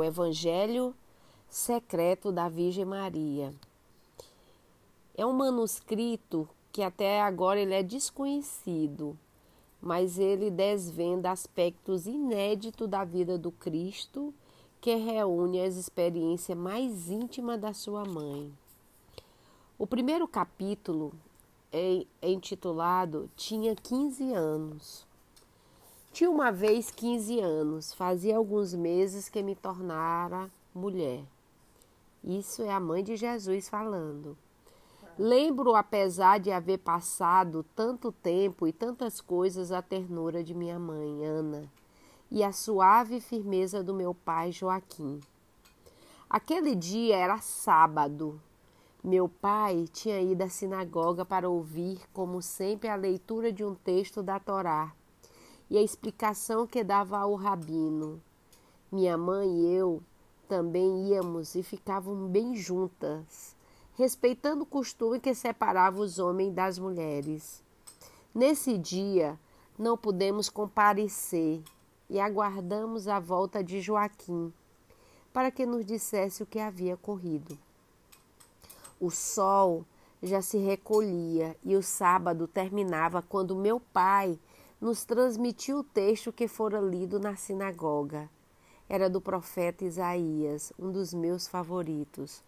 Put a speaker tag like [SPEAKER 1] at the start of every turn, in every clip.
[SPEAKER 1] o Evangelho Secreto da Virgem Maria. É um manuscrito que até agora ele é desconhecido, mas ele desvenda aspectos inéditos da vida do Cristo que reúne as experiências mais íntimas da sua mãe. O primeiro capítulo é intitulado Tinha 15 anos. Tinha uma vez 15 anos, fazia alguns meses que me tornara mulher. Isso é a mãe de Jesus falando. Lembro, apesar de haver passado tanto tempo e tantas coisas, a ternura de minha mãe, Ana, e a suave firmeza do meu pai, Joaquim. Aquele dia era sábado. Meu pai tinha ido à sinagoga para ouvir, como sempre, a leitura de um texto da Torá e a explicação que dava ao rabino. Minha mãe e eu também íamos e ficavam bem juntas, respeitando o costume que separava os homens das mulheres. Nesse dia, não pudemos comparecer e aguardamos a volta de Joaquim para que nos dissesse o que havia ocorrido. O sol já se recolhia e o sábado terminava quando meu pai nos transmitiu o texto que fora lido na sinagoga era do profeta Isaías, um dos meus favoritos.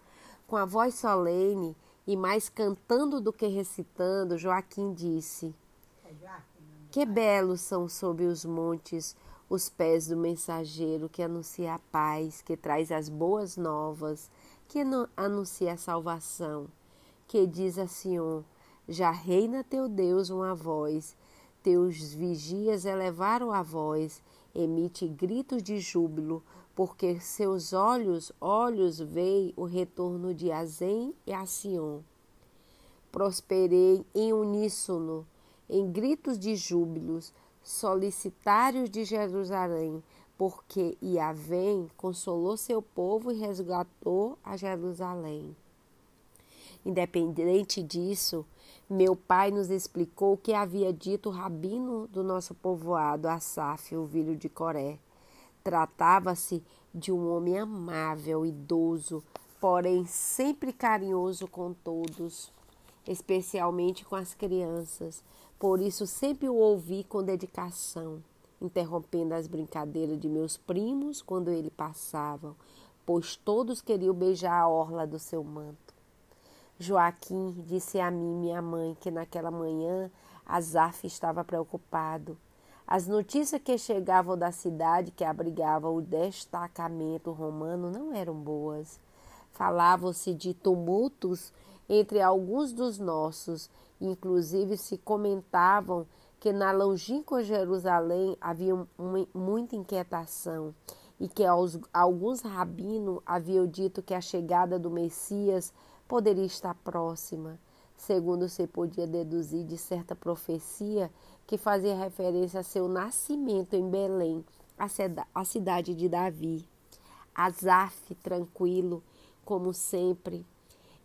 [SPEAKER 1] Com a voz solene e mais cantando do que recitando, Joaquim disse: Que belos são sob os montes os pés do mensageiro que anuncia a paz, que traz as boas novas, que anuncia a salvação, que diz a Sião: Já reina teu Deus uma voz, teus vigias elevaram a voz emite gritos de júbilo, porque seus olhos, olhos veem o retorno de Azem e Asion. Prosperei em uníssono, em gritos de júbilos, solicitários de Jerusalém, porque Yahvé consolou seu povo e resgatou a Jerusalém. Independente disso, meu pai nos explicou o que havia dito o rabino do nosso povoado, Asaf, o filho de Coré. Tratava-se de um homem amável, idoso, porém sempre carinhoso com todos, especialmente com as crianças. Por isso sempre o ouvi com dedicação, interrompendo as brincadeiras de meus primos quando ele passavam, pois todos queriam beijar a orla do seu manto. Joaquim disse a mim, minha mãe, que naquela manhã Azaf estava preocupado. As notícias que chegavam da cidade que abrigava o destacamento romano não eram boas. Falavam-se de tumultos entre alguns dos nossos, inclusive se comentavam que na longínqua Jerusalém havia muita inquietação e que alguns rabinos haviam dito que a chegada do Messias poderia estar próxima, segundo se podia deduzir de certa profecia que fazia referência a seu nascimento em Belém, a cidade de Davi. Asaf, tranquilo, como sempre,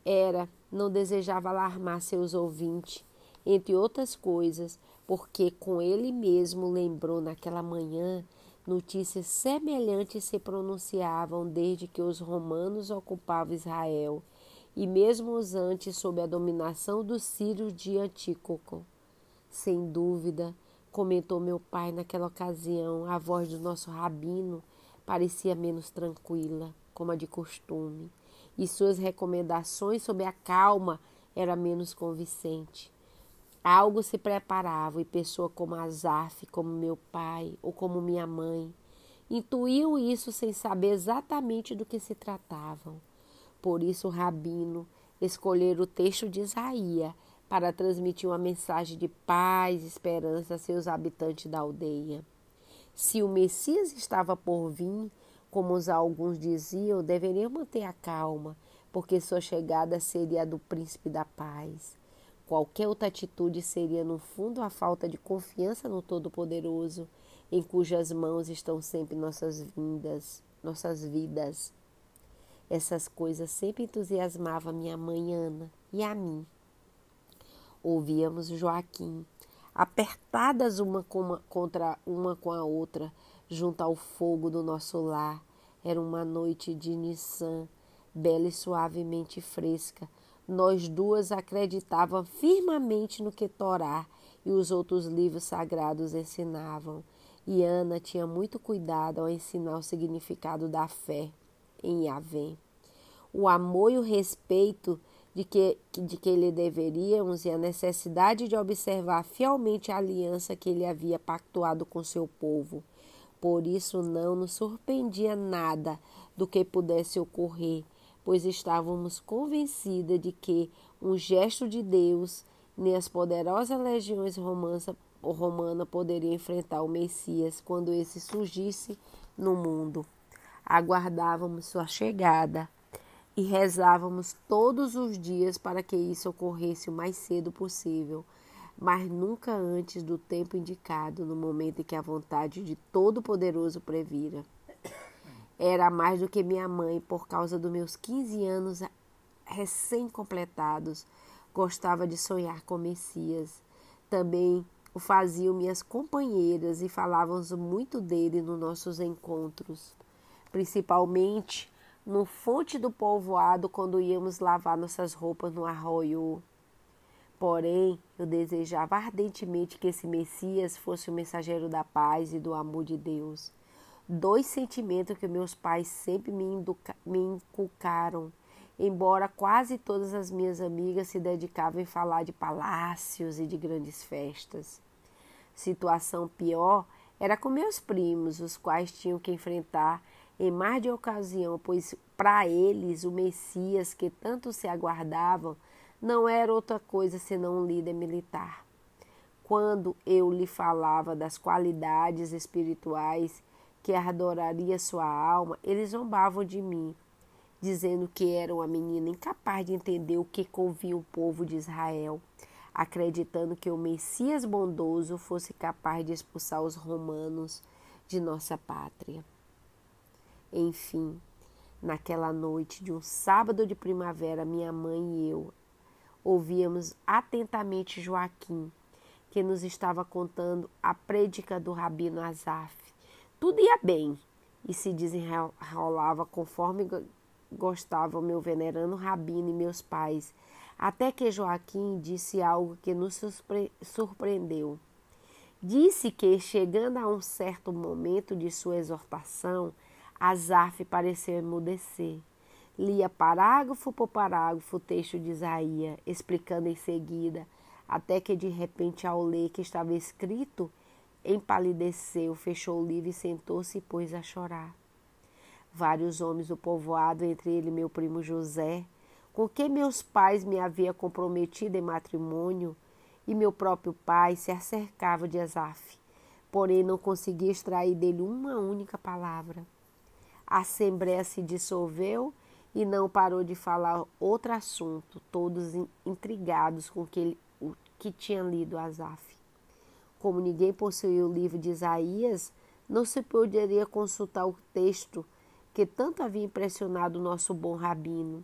[SPEAKER 1] era, não desejava alarmar seus ouvintes, entre outras coisas, porque com ele mesmo lembrou naquela manhã notícias semelhantes se pronunciavam desde que os romanos ocupavam Israel e mesmo os antes sob a dominação dos sírios de Antíoco. Sem dúvida, comentou meu pai naquela ocasião, a voz do nosso rabino parecia menos tranquila, como a de costume, e suas recomendações sobre a calma era menos convincente. Algo se preparava e pessoa como Azaf, como meu pai ou como minha mãe, intuíam isso sem saber exatamente do que se tratavam. Por isso, o rabino escolher o texto de Isaías para transmitir uma mensagem de paz e esperança a seus habitantes da aldeia. Se o Messias estava por vir, como os alguns diziam, deveriam manter a calma, porque sua chegada seria a do príncipe da paz. Qualquer outra atitude seria, no fundo, a falta de confiança no Todo-Poderoso, em cujas mãos estão sempre nossas vindas, nossas vidas. Essas coisas sempre entusiasmavam minha mãe Ana e a mim. Ouvíamos Joaquim, apertadas uma, uma contra uma com a outra, junto ao fogo do nosso lar, Era uma noite de Nissan, bela e suavemente fresca. Nós duas acreditávamos firmemente no que Torá e os outros livros sagrados ensinavam. E Ana tinha muito cuidado ao ensinar o significado da fé em Yahvé. O amor e o respeito de que, de que lhe deveríamos e a necessidade de observar fielmente a aliança que ele havia pactuado com seu povo. Por isso não nos surpreendia nada do que pudesse ocorrer, pois estávamos convencidas de que um gesto de Deus nem as poderosas legiões romanas romana poderia enfrentar o Messias quando esse surgisse no mundo. Aguardávamos sua chegada e rezávamos todos os dias para que isso ocorresse o mais cedo possível, mas nunca antes do tempo indicado, no momento em que a vontade de Todo-Poderoso previra. Era mais do que minha mãe, por causa dos meus 15 anos recém-completados, gostava de sonhar com Messias. Também o faziam minhas companheiras e falávamos muito dele nos nossos encontros, principalmente no fonte do povoado quando íamos lavar nossas roupas no arroio. Porém, eu desejava ardentemente que esse Messias fosse o mensageiro da paz e do amor de Deus. Dois sentimentos que meus pais sempre me, me inculcaram, embora quase todas as minhas amigas se dedicavam a falar de palácios e de grandes festas. Situação pior era com meus primos, os quais tinham que enfrentar em mais de ocasião, pois para eles o Messias que tanto se aguardavam não era outra coisa senão um líder militar. Quando eu lhe falava das qualidades espirituais que adoraria sua alma, eles zombavam de mim, dizendo que era uma menina incapaz de entender o que convinha o povo de Israel, acreditando que o Messias bondoso fosse capaz de expulsar os romanos de nossa pátria. Enfim, naquela noite de um sábado de primavera, minha mãe e eu ouvíamos atentamente Joaquim, que nos estava contando a prédica do rabino Azaf. Tudo ia bem e se desenrolava conforme gostava o meu venerando rabino e meus pais, até que Joaquim disse algo que nos surpreendeu. Disse que, chegando a um certo momento de sua exortação, Azaf pareceu emudecer. Lia parágrafo por parágrafo o texto de Isaías, explicando em seguida, até que de repente, ao ler que estava escrito, empalideceu, fechou o livro e sentou-se e pôs a chorar. Vários homens do povoado, entre ele meu primo José, com quem meus pais me haviam comprometido em matrimônio, e meu próprio pai se acercava de Azaf, porém não conseguia extrair dele uma única palavra. A assembleia se dissolveu e não parou de falar outro assunto, todos intrigados com que o que tinha lido Asaf. Como ninguém possuía o livro de Isaías, não se poderia consultar o texto que tanto havia impressionado o nosso bom rabino,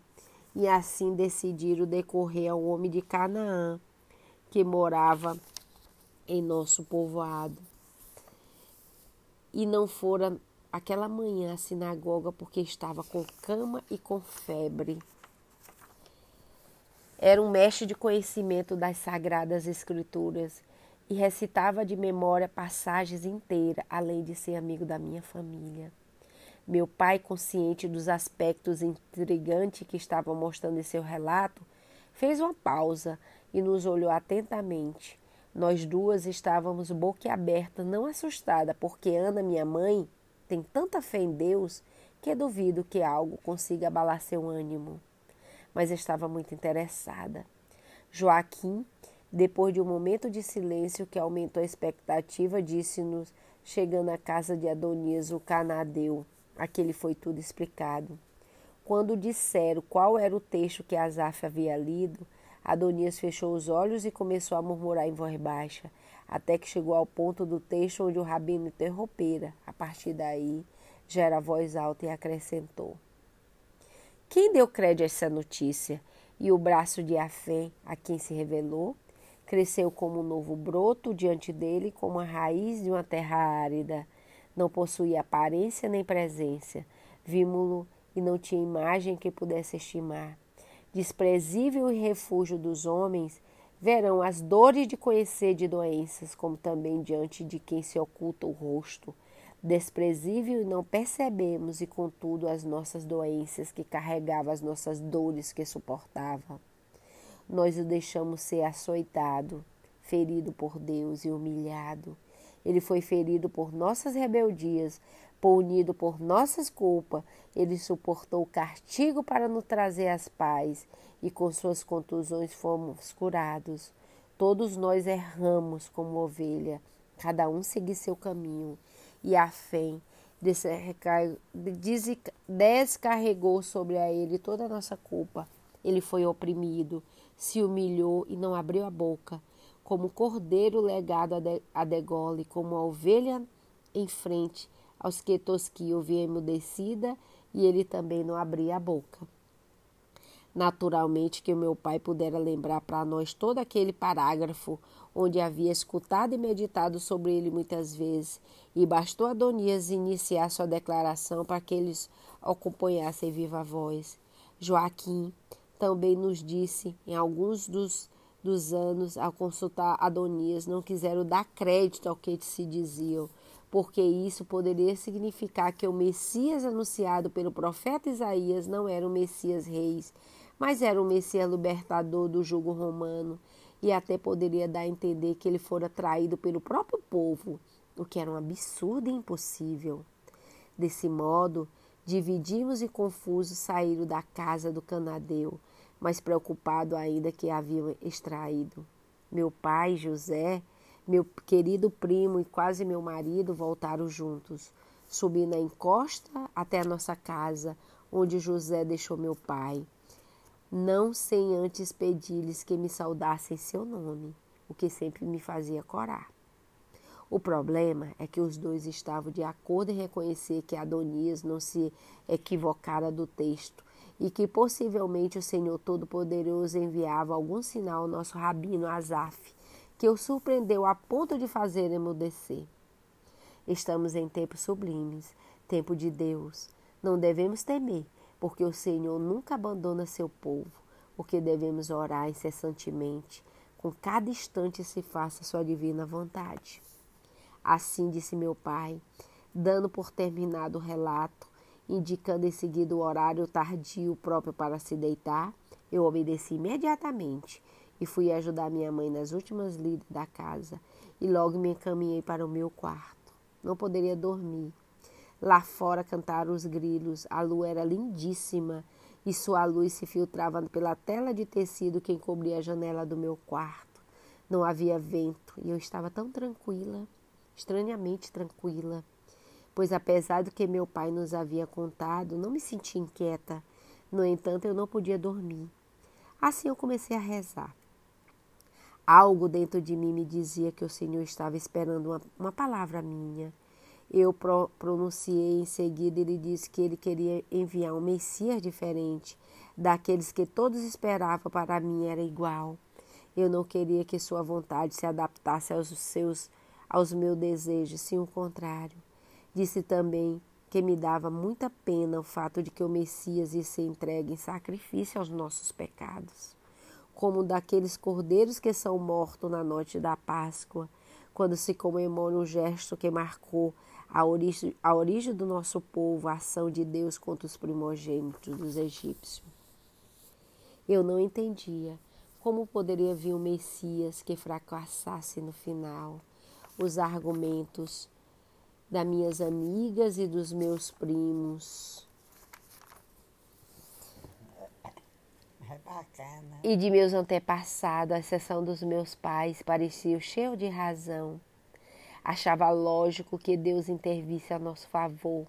[SPEAKER 1] e assim decidiram decorrer ao homem de Canaã, que morava em nosso povoado. E não fora aquela manhã à sinagoga porque estava com cama e com febre. Era um mestre de conhecimento das sagradas escrituras e recitava de memória passagens inteiras, além de ser amigo da minha família. Meu pai, consciente dos aspectos intrigantes que estavam mostrando em seu relato, fez uma pausa e nos olhou atentamente. Nós duas estávamos boquiabertas, não assustada, porque Ana, minha mãe, tem tanta fé em Deus que duvido que algo consiga abalar seu ânimo. Mas estava muito interessada. Joaquim, depois de um momento de silêncio que aumentou a expectativa, disse-nos, chegando à casa de Adonias, o canadeu. Aquele foi tudo explicado. Quando disseram qual era o texto que Asaf havia lido, Adonias fechou os olhos e começou a murmurar em voz baixa até que chegou ao ponto do texto onde o rabino interrompera. A partir daí, já era voz alta e acrescentou: Quem deu crédito a essa notícia? E o braço de Afém, a quem se revelou, cresceu como um novo broto diante dele, como a raiz de uma terra árida. Não possuía aparência nem presença. Vimos-lo e não tinha imagem que pudesse estimar. Desprezível e refúgio dos homens, verão as dores de conhecer de doenças, como também diante de quem se oculta o rosto. Desprezível e não percebemos, e contudo as nossas doenças que carregava, as nossas dores que suportava. Nós o deixamos ser açoitado, ferido por Deus e humilhado. Ele foi ferido por nossas rebeldias, punido por nossas culpas, ele suportou o castigo para nos trazer as paz, e com suas contusões fomos curados. Todos nós erramos como ovelha, cada um seguiu seu caminho, e a fé descarregou sobre a ele toda a nossa culpa. Ele foi oprimido, se humilhou e não abriu a boca, como cordeiro legado a degole, como a ovelha em frente aos que tosquiam via emudecida e ele também não abria a boca. Naturalmente que o meu pai pudera lembrar para nós todo aquele parágrafo onde havia escutado e meditado sobre ele muitas vezes, e bastou Adonias iniciar sua declaração para que eles acompanhassem viva voz. Joaquim também nos disse, em alguns dos, dos anos, ao consultar Adonias, não quiseram dar crédito ao que se diziam, porque isso poderia significar que o Messias anunciado pelo profeta Isaías não era o Messias reis, mas era o Messias libertador do jugo romano, e até poderia dar a entender que ele fora traído pelo próprio povo, o que era um absurdo e impossível. Desse modo, dividimos e confusos saíram da casa do canadeu, mas preocupado ainda que haviam extraído. Meu pai, José, meu querido primo e quase meu marido voltaram juntos. Subi na encosta até a nossa casa, onde José deixou meu pai. Não sem antes pedir-lhes que me saudassem seu nome, o que sempre me fazia corar. O problema é que os dois estavam de acordo em reconhecer que Adonias não se equivocara do texto e que possivelmente o Senhor Todo-Poderoso enviava algum sinal ao nosso rabino Asaf, que o surpreendeu a ponto de fazer emudecer. Estamos em tempos sublimes, tempo de Deus. Não devemos temer, porque o Senhor nunca abandona seu povo. O que devemos orar incessantemente, com cada instante se faça sua divina vontade. Assim disse meu pai, dando por terminado o relato, indicando em seguida o horário tardio próprio para se deitar, eu obedeci imediatamente e fui ajudar minha mãe nas últimas lidas da casa e logo me encaminhei para o meu quarto. Não poderia dormir. Lá fora cantaram os grilos, a lua era lindíssima e sua luz se filtrava pela tela de tecido que encobria a janela do meu quarto. Não havia vento e eu estava tão tranquila, estranhamente tranquila, pois apesar do que meu pai nos havia contado, não me sentia inquieta. No entanto, eu não podia dormir. Assim eu comecei a rezar. Algo dentro de mim me dizia que o Senhor estava esperando uma, uma palavra minha. Eu pro, pronunciei em seguida, ele disse que ele queria enviar um Messias diferente, daqueles que todos esperavam para mim era igual. Eu não queria que sua vontade se adaptasse aos seus aos meus desejos, sim o contrário. Disse também que me dava muita pena o fato de que o Messias ia ser entregue em sacrifício aos nossos pecados como daqueles cordeiros que são mortos na noite da Páscoa, quando se comemora um gesto que marcou a origem, a origem do nosso povo, a ação de Deus contra os primogênitos dos egípcios. Eu não entendia como poderia vir um Messias que fracassasse no final. Os argumentos das minhas amigas e dos meus primos
[SPEAKER 2] bacana.
[SPEAKER 1] E de meus antepassados, a exceção dos meus pais, pareciam cheios de razão. Achava lógico que Deus intervisse a nosso favor.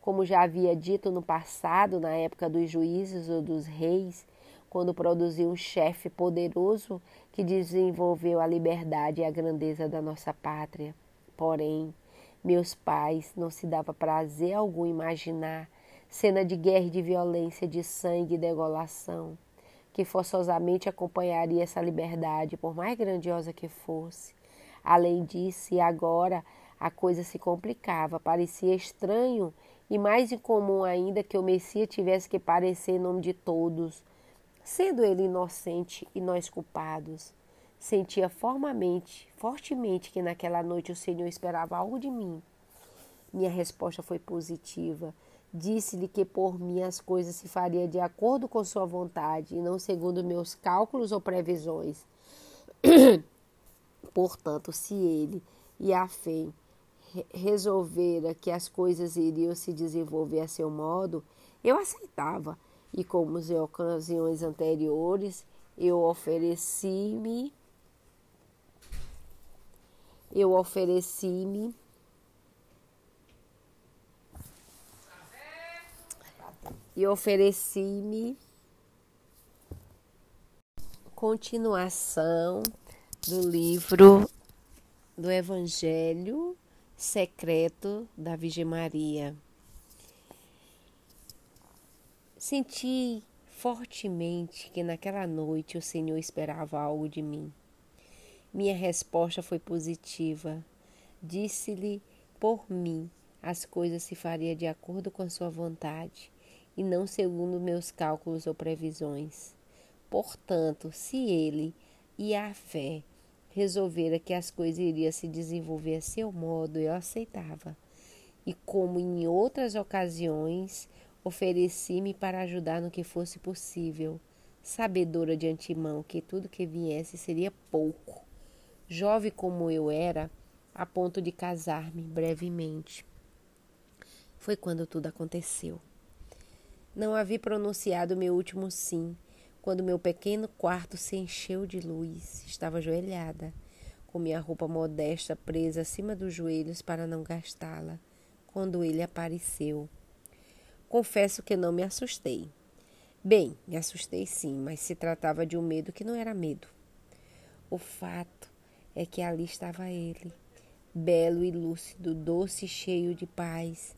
[SPEAKER 1] Como já havia dito no passado, na época dos juízes ou dos reis, quando produziu um chefe poderoso que desenvolveu a liberdade e a grandeza da nossa pátria. Porém, meus pais não se dava prazer algum imaginar cena de guerra e de violência, de sangue e degolação que forçosamente acompanharia essa liberdade, por mais grandiosa que fosse. Além disso, agora a coisa se complicava, parecia estranho e mais incomum ainda que o Messias tivesse que parecer em nome de todos, sendo ele inocente e nós culpados. Sentia formamente, fortemente que naquela noite o Senhor esperava algo de mim. Minha resposta foi positiva. Disse-lhe que por mim as coisas se fariam de acordo com sua vontade e não segundo meus cálculos ou previsões. Portanto, se ele e a fé resolvera que as coisas iriam se desenvolver a seu modo, eu aceitava. E como em ocasiões anteriores, eu ofereci-me eu ofereci-me e ofereci-me continuação do livro do Evangelho secreto da Virgem Maria. Senti fortemente que naquela noite o Senhor esperava algo de mim. Minha resposta foi positiva. Disse-lhe por mim as coisas se fariam de acordo com sua vontade e não segundo meus cálculos ou previsões. Portanto, se ele e a fé resolvera que as coisas iriam se desenvolver a seu modo, eu aceitava. E como em outras ocasiões, ofereci-me para ajudar no que fosse possível, sabedora de antemão que tudo que viesse seria pouco jovem como eu era, a ponto de casar-me brevemente. Foi quando tudo aconteceu. Não havia pronunciado meu último sim, quando meu pequeno quarto se encheu de luz. Estava ajoelhada, com minha roupa modesta presa acima dos joelhos para não gastá-la, quando ele apareceu. Confesso que não me assustei. Bem, me assustei sim, mas se tratava de um medo que não era medo. O fato é que ali estava ele, belo e lúcido, doce e cheio de paz.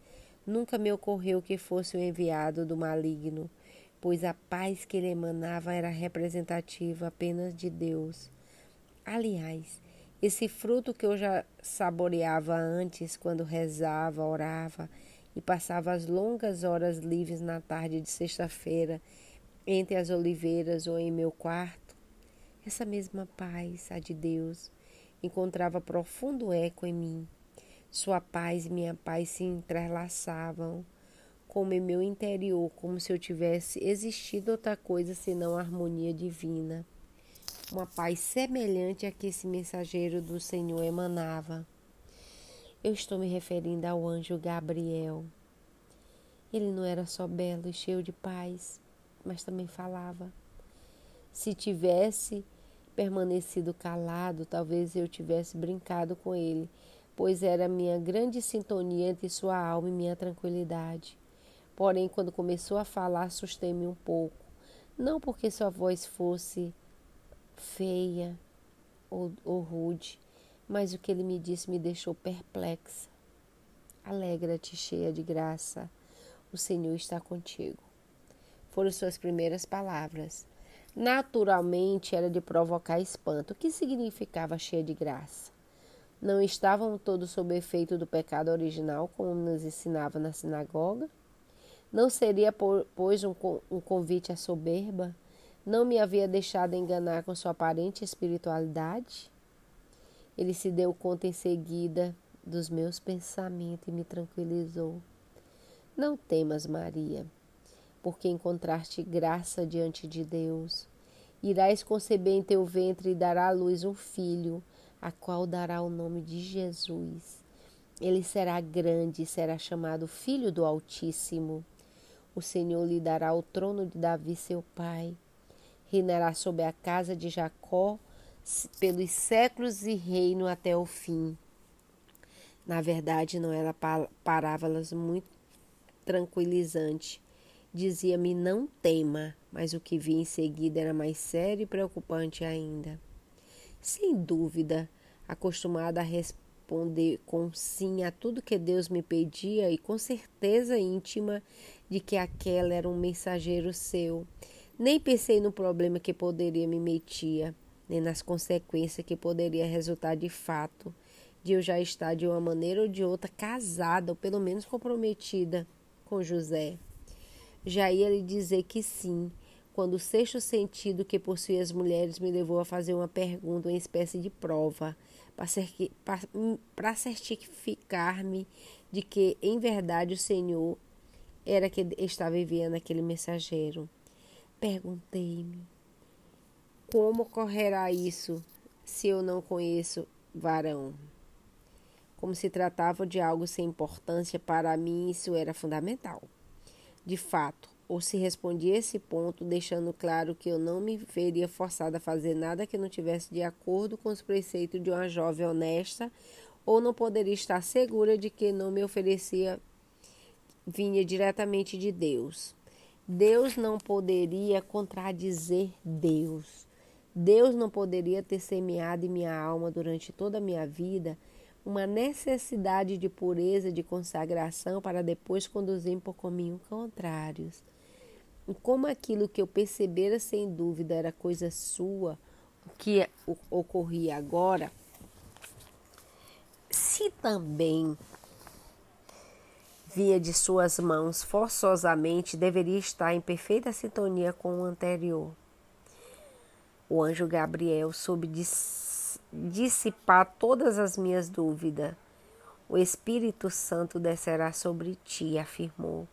[SPEAKER 1] Nunca me ocorreu que fosse o enviado do maligno, pois a paz que ele emanava era representativa apenas de Deus. Aliás, esse fruto que eu já saboreava antes, quando rezava, orava e passava as longas horas livres na tarde de sexta-feira, entre as oliveiras ou em meu quarto, essa mesma paz, a de Deus, encontrava profundo eco em mim. Sua paz e minha paz se entrelaçavam, como em meu interior, como se eu tivesse existido outra coisa senão a harmonia divina. Uma paz semelhante a que esse mensageiro do Senhor emanava. Eu estou me referindo ao anjo Gabriel. Ele não era só belo e cheio de paz, mas também falava. Se tivesse permanecido calado, talvez eu tivesse brincado com ele, pois era minha grande sintonia entre sua alma e minha tranquilidade. Porém, quando começou a falar, assustei-me um pouco. Não porque sua voz fosse feia ou, ou rude, mas o que ele me disse me deixou perplexa. Alegra-te, cheia de graça, o Senhor está contigo. Foram suas primeiras palavras naturalmente era de provocar espanto, o que significava cheia de graça. Não estavam todos sob efeito do pecado original, como nos ensinava na sinagoga? Não seria, pois, um, convite à soberba? Não me havia deixado enganar com sua aparente espiritualidade? Ele se deu conta em seguida dos meus pensamentos e me tranquilizou. Não temas, Maria porque encontraste graça diante de Deus. Irás conceber em teu ventre e dará à luz um filho, a qual dará o nome de Jesus. Ele será grande e será chamado Filho do Altíssimo. O Senhor lhe dará o trono de Davi, seu pai. Reinará sobre a casa de Jacó pelos séculos e reino até o fim. Na verdade, não era parábolas muito tranquilizante Dizia-me não tema, mas o que vi em seguida era mais sério e preocupante ainda. Sem dúvida, acostumada a responder com sim a tudo que Deus me pedia e com certeza íntima de que aquela era um mensageiro seu, nem pensei no problema que poderia me metia, nem nas consequências que poderia resultar de fato de eu já estar de uma maneira ou de outra casada ou pelo menos comprometida com José. Já ia lhe dizer que sim, quando o sexto sentido que possui as mulheres me levou a fazer uma pergunta, uma espécie de prova, para certificar-me de que, em verdade, o Senhor era que estava enviando aquele mensageiro. Perguntei-me: como ocorrerá isso se eu não conheço varão? Como se tratava de algo sem importância, para mim isso era fundamental. De fato, ou se respondia esse ponto, deixando claro que eu não me veria forçada a fazer nada que não tivesse de acordo com os preceitos de uma jovem honesta, ou não poderia estar segura de que não me oferecia vinha diretamente de Deus. Deus não poderia contradizer Deus. Deus não poderia ter semeado em minha alma durante toda a minha vida uma necessidade de pureza, de consagração, para depois conduzir por caminhos contrários. E como aquilo que eu percebera sem dúvida era coisa sua, o que ocorria agora, se também via de suas mãos forçosamente, deveria estar em perfeita sintonia com o anterior. O anjo Gabriel soube dissipar todas as minhas dúvidas. O Espírito Santo descerá sobre ti, afirmou,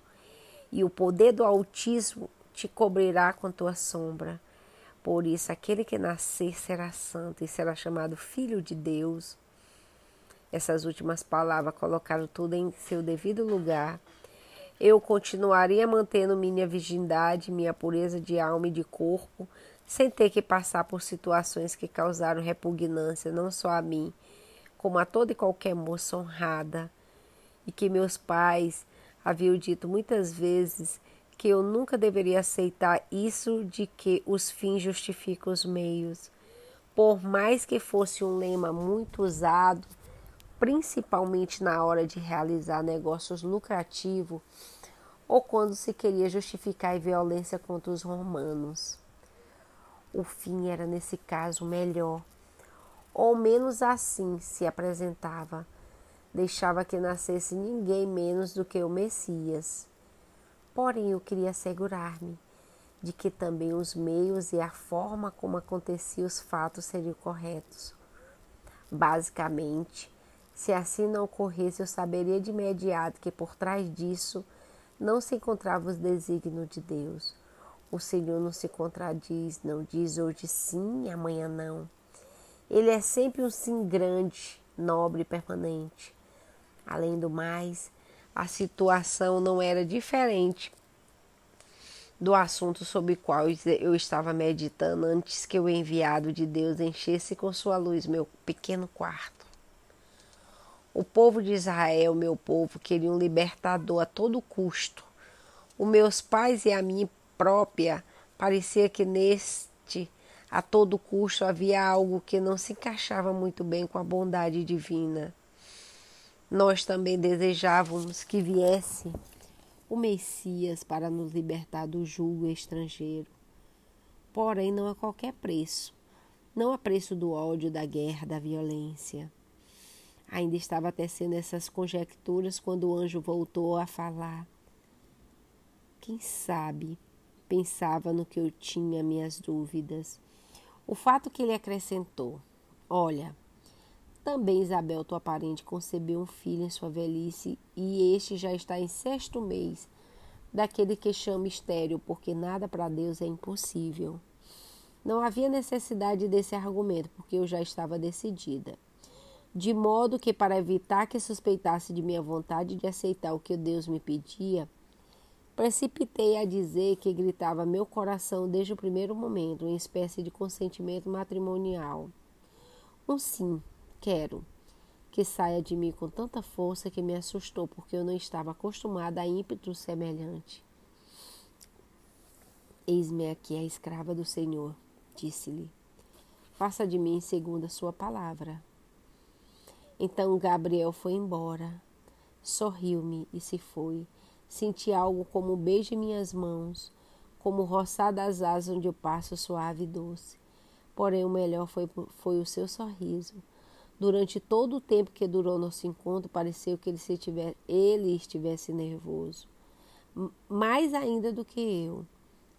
[SPEAKER 1] e o poder do Altíssimo te cobrirá com tua sombra. Por isso, aquele que nascer será santo e será chamado Filho de Deus. Essas últimas palavras colocaram tudo em seu devido lugar. Eu continuaria mantendo minha virgindade, minha pureza de alma e de corpo, sem ter que passar por situações que causaram repugnância não só a mim, como a toda e qualquer moça honrada, e que meus pais haviam dito muitas vezes que eu nunca deveria aceitar isso de que os fins justificam os meios. Por mais que fosse um lema muito usado, principalmente na hora de realizar negócios lucrativos ou quando se queria justificar a violência contra os romanos o fim era nesse caso melhor, ou menos assim se apresentava. Deixava que nascesse ninguém menos do que o Messias. Porém, eu queria assegurar-me de que também os meios e a forma como aconteciam os fatos seriam corretos. Basicamente, se assim não ocorresse, eu saberia de imediato que por trás disso não se encontrava os desígnios de Deus o Senhor não se contradiz, não diz hoje sim, amanhã não. Ele é sempre um sim grande, nobre e permanente. Além do mais, a situação não era diferente do assunto sobre o qual eu estava meditando antes que o enviado de Deus enchesse com sua luz meu pequeno quarto. O povo de Israel, meu povo, queria um libertador a todo custo. Os meus pais e a mim própria, parecia que neste a todo custo havia algo que não se encaixava muito bem com a bondade divina. Nós também desejávamos que viesse o Messias para nos libertar do jugo estrangeiro. Porém, não a qualquer preço, não a preço do ódio, da guerra, da violência. Ainda estava tecendo essas conjecturas quando o anjo voltou a falar. Quem sabe Pensava no que eu tinha minhas dúvidas. O fato que ele acrescentou: Olha, também Isabel, tua parente, concebeu um filho em sua velhice e este já está em sexto mês daquele que chama estéreo, porque nada para Deus é impossível. Não havia necessidade desse argumento, porque eu já estava decidida. De modo que, para evitar que suspeitasse de minha vontade de aceitar o que Deus me pedia, Precipitei a dizer que gritava meu coração desde o primeiro momento, uma espécie de consentimento matrimonial. Um sim, quero, que saia de mim com tanta força que me assustou, porque eu não estava acostumada a ímpeto semelhante. Eis-me aqui a escrava do Senhor, disse-lhe. Faça de mim segundo a sua palavra. Então Gabriel foi embora, sorriu-me e se foi Senti algo como um beijo em minhas mãos, como roçar das asas onde eu passo suave e doce. Porém, o melhor foi, foi o seu sorriso. Durante todo o tempo que durou nosso encontro, pareceu que ele, se tiver, ele estivesse nervoso. mais ainda do que eu.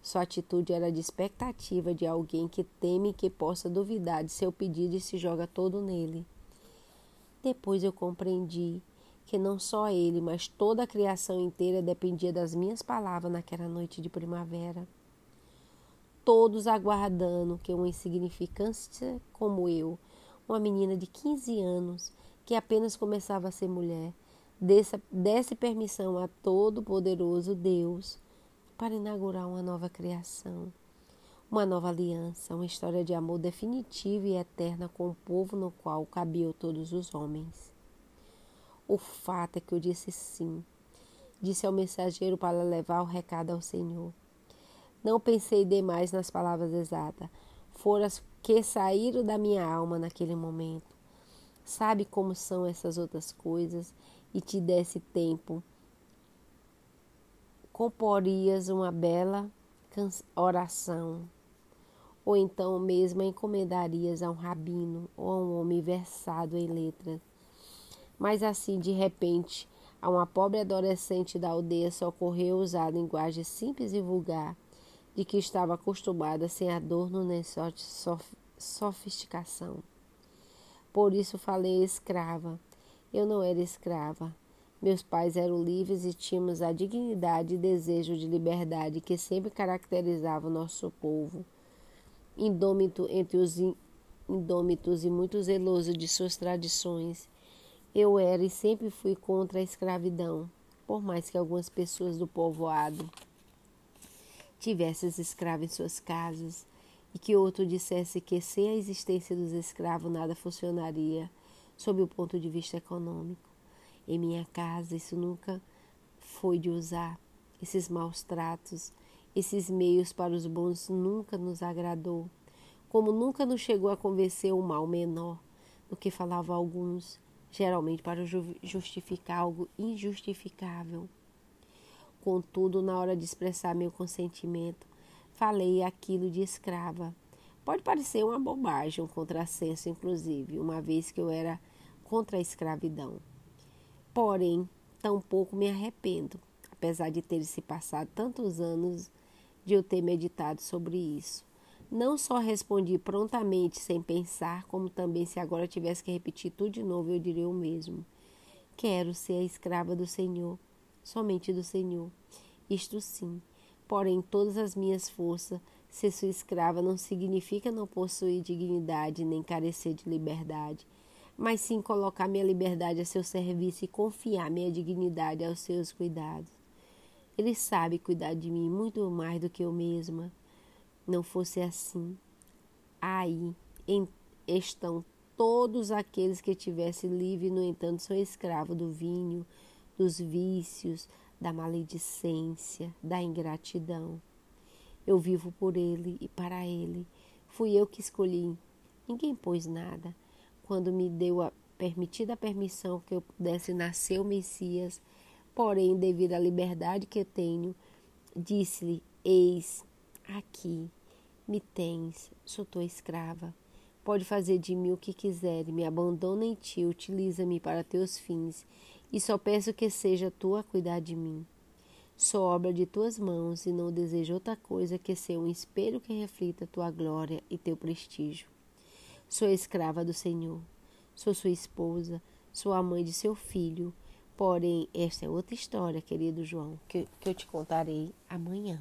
[SPEAKER 1] Sua atitude era de expectativa de alguém que teme que possa duvidar de seu pedido e se joga todo nele. Depois eu compreendi que não só ele, mas toda a criação inteira dependia das minhas palavras naquela noite de primavera. Todos aguardando que uma insignificância como eu, uma menina de 15 anos, que apenas começava a ser mulher, desse, desse permissão a todo-poderoso Deus para inaugurar uma nova criação, uma nova aliança, uma história de amor definitiva e eterna com o povo no qual cabiam todos os homens. O fato é que eu disse sim. Disse ao mensageiro para levar o recado ao Senhor. Não pensei demais nas palavras exatas. Foram as que saíram da minha alma naquele momento. Sabe como são essas outras coisas e te desse tempo comporias uma bela oração, ou então mesmo encomendarias a um rabino ou a um homem versado em letras. Mas assim, de repente, a uma pobre adolescente da aldeia socorreu usar a linguagem simples e vulgar de que estava acostumada sem adorno nem sofisticação. Por isso falei escrava. Eu não era escrava, meus pais eram livres e tínhamos a dignidade e desejo de liberdade que sempre caracterizava o nosso povo. Indômito entre os indômitos e muito zeloso de suas tradições, eu era e sempre fui contra a escravidão, por mais que algumas pessoas do povoado tivessem escravos em suas casas e que outro dissesse que sem a existência dos escravos nada funcionaria sob o ponto de vista econômico. Em minha casa, isso nunca foi de usar. Esses maus tratos, esses meios para os bons nunca nos agradou. Como nunca nos chegou a convencer o mal menor do que falavam alguns, geralmente para justificar algo injustificável. Contudo, na hora de expressar meu consentimento, falei aquilo de escrava. Pode parecer uma bobagem, um contrassenso, inclusive, uma vez que eu era contra a escravidão. Porém, tampouco me arrependo, apesar de ter se passado tantos anos de eu ter meditado sobre isso. Não só respondi prontamente, sem pensar, como também se agora tivesse que repetir tudo de novo, eu diria o mesmo. Quero ser a escrava do Senhor, somente do Senhor. Isto sim. Porém, todas as minhas forças, ser sua escrava não significa não possuir dignidade nem carecer de liberdade mas sim colocar minha liberdade a seu serviço e confiar minha dignidade aos seus cuidados. Ele sabe cuidar de mim muito mais do que eu mesma. Não fosse assim. Aí estão todos aqueles que tivessem livre, no entanto, são escravos do vinho, dos vícios, da maledicência, da ingratidão. Eu vivo por ele e para ele. Fui eu que escolhi. Ninguém pôs nada quando me deu a permitida permissão que eu pudesse nascer o Messias, porém, devido à liberdade que tenho, disse-lhe: Eis aqui, me tens, sou tua escrava. Pode fazer de mim o que quiser, me abandona em ti, utiliza-me para teus fins, e só peço que seja tu a cuidar de mim. Sou obra de tuas mãos e não desejo outra coisa que ser um espelho que reflita tua glória e teu prestígio. Sou escrava do Senhor. Sou sua esposa, sou a mãe de seu filho. Porém, esta é outra história, querido João, que, que eu te contarei amanhã.